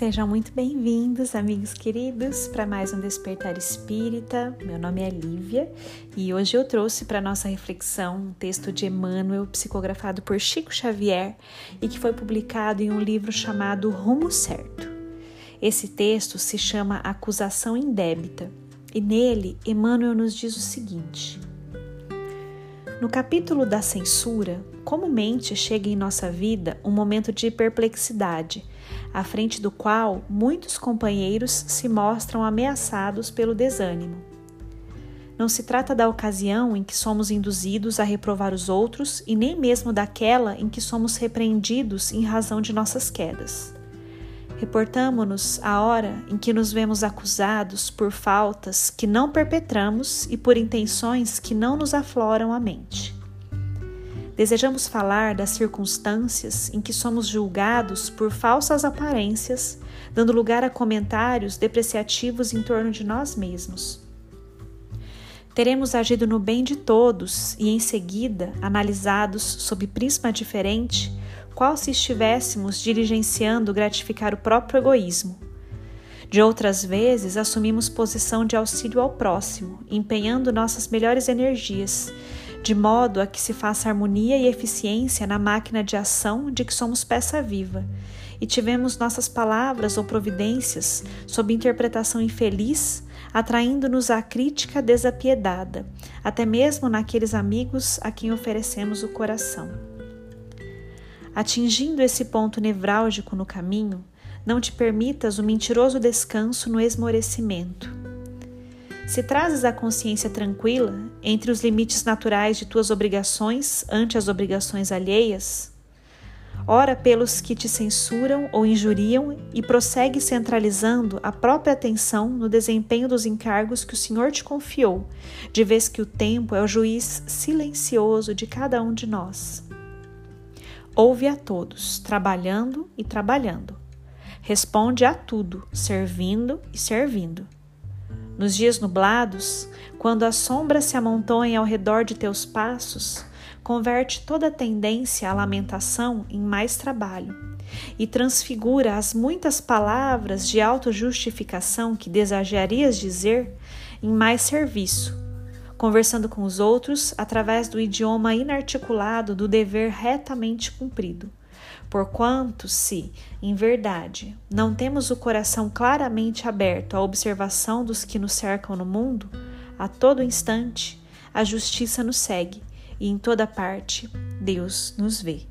Sejam muito bem-vindos, amigos queridos, para mais um Despertar Espírita. Meu nome é Lívia e hoje eu trouxe para nossa reflexão um texto de Emmanuel, psicografado por Chico Xavier e que foi publicado em um livro chamado Rumo Certo. Esse texto se chama Acusação Indébita e nele Emmanuel nos diz o seguinte: No capítulo da censura, comumente chega em nossa vida um momento de perplexidade à frente do qual muitos companheiros se mostram ameaçados pelo desânimo. Não se trata da ocasião em que somos induzidos a reprovar os outros e nem mesmo daquela em que somos repreendidos em razão de nossas quedas. Reportamo-nos à hora em que nos vemos acusados por faltas que não perpetramos e por intenções que não nos afloram a mente. Desejamos falar das circunstâncias em que somos julgados por falsas aparências, dando lugar a comentários depreciativos em torno de nós mesmos. Teremos agido no bem de todos e, em seguida, analisados sob prisma diferente, qual se estivéssemos diligenciando gratificar o próprio egoísmo. De outras vezes, assumimos posição de auxílio ao próximo, empenhando nossas melhores energias de modo a que se faça harmonia e eficiência na máquina de ação de que somos peça viva, e tivemos nossas palavras ou providências sob interpretação infeliz, atraindo-nos à crítica desapiedada, até mesmo naqueles amigos a quem oferecemos o coração. Atingindo esse ponto nevrálgico no caminho, não te permitas o mentiroso descanso no esmorecimento se trazes a consciência tranquila entre os limites naturais de tuas obrigações ante as obrigações alheias, ora pelos que te censuram ou injuriam e prossegue centralizando a própria atenção no desempenho dos encargos que o Senhor te confiou, de vez que o tempo é o juiz silencioso de cada um de nós. Ouve a todos, trabalhando e trabalhando. Responde a tudo, servindo e servindo. Nos dias nublados, quando a sombra se amontoa ao redor de teus passos, converte toda tendência à lamentação em mais trabalho e transfigura as muitas palavras de autojustificação que desejarias dizer em mais serviço, conversando com os outros através do idioma inarticulado do dever retamente cumprido. Porquanto, se, em verdade, não temos o coração claramente aberto à observação dos que nos cercam no mundo, a todo instante a justiça nos segue e em toda parte Deus nos vê.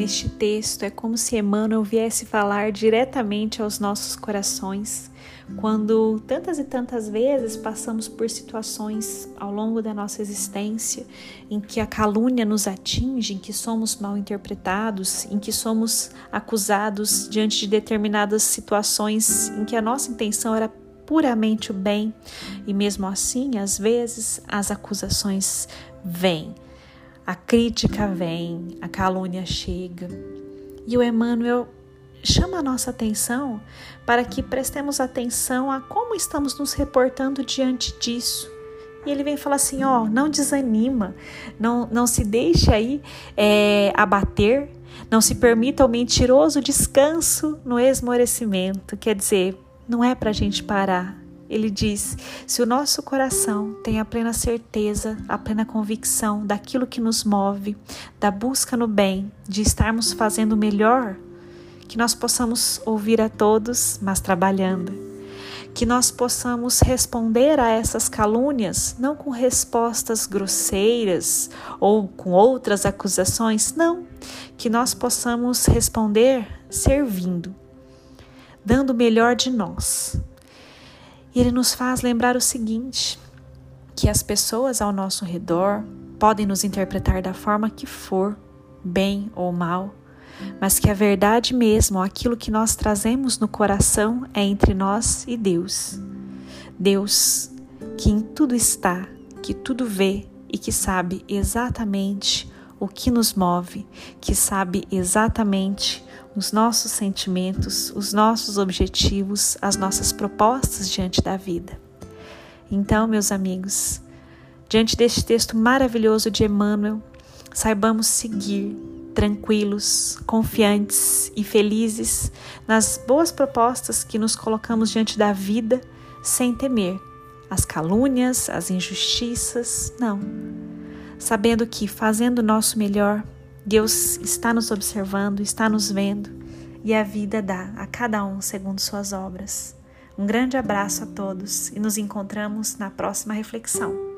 Neste texto é como se Emmanuel viesse falar diretamente aos nossos corações, quando tantas e tantas vezes passamos por situações ao longo da nossa existência em que a calúnia nos atinge, em que somos mal interpretados, em que somos acusados diante de determinadas situações em que a nossa intenção era puramente o bem, e mesmo assim, às vezes, as acusações vêm a crítica vem, a calúnia chega. E o Emmanuel chama a nossa atenção para que prestemos atenção a como estamos nos reportando diante disso. E ele vem falar assim: ó, não desanima, não, não se deixe aí é, abater, não se permita o mentiroso descanso no esmorecimento. Quer dizer, não é para a gente parar, ele diz: se o nosso coração tem a plena certeza, a plena convicção daquilo que nos move, da busca no bem, de estarmos fazendo o melhor, que nós possamos ouvir a todos, mas trabalhando. Que nós possamos responder a essas calúnias não com respostas grosseiras ou com outras acusações, não. Que nós possamos responder servindo, dando o melhor de nós, e ele nos faz lembrar o seguinte: que as pessoas ao nosso redor podem nos interpretar da forma que for, bem ou mal, mas que a verdade mesmo, aquilo que nós trazemos no coração, é entre nós e Deus. Deus que em tudo está, que tudo vê e que sabe exatamente o que nos move, que sabe exatamente os nossos sentimentos, os nossos objetivos, as nossas propostas diante da vida. Então, meus amigos, diante deste texto maravilhoso de Emmanuel, saibamos seguir tranquilos, confiantes e felizes nas boas propostas que nos colocamos diante da vida, sem temer as calúnias, as injustiças, não. Sabendo que fazendo o nosso melhor, Deus está nos observando, está nos vendo e a vida dá a cada um segundo suas obras. Um grande abraço a todos e nos encontramos na próxima reflexão.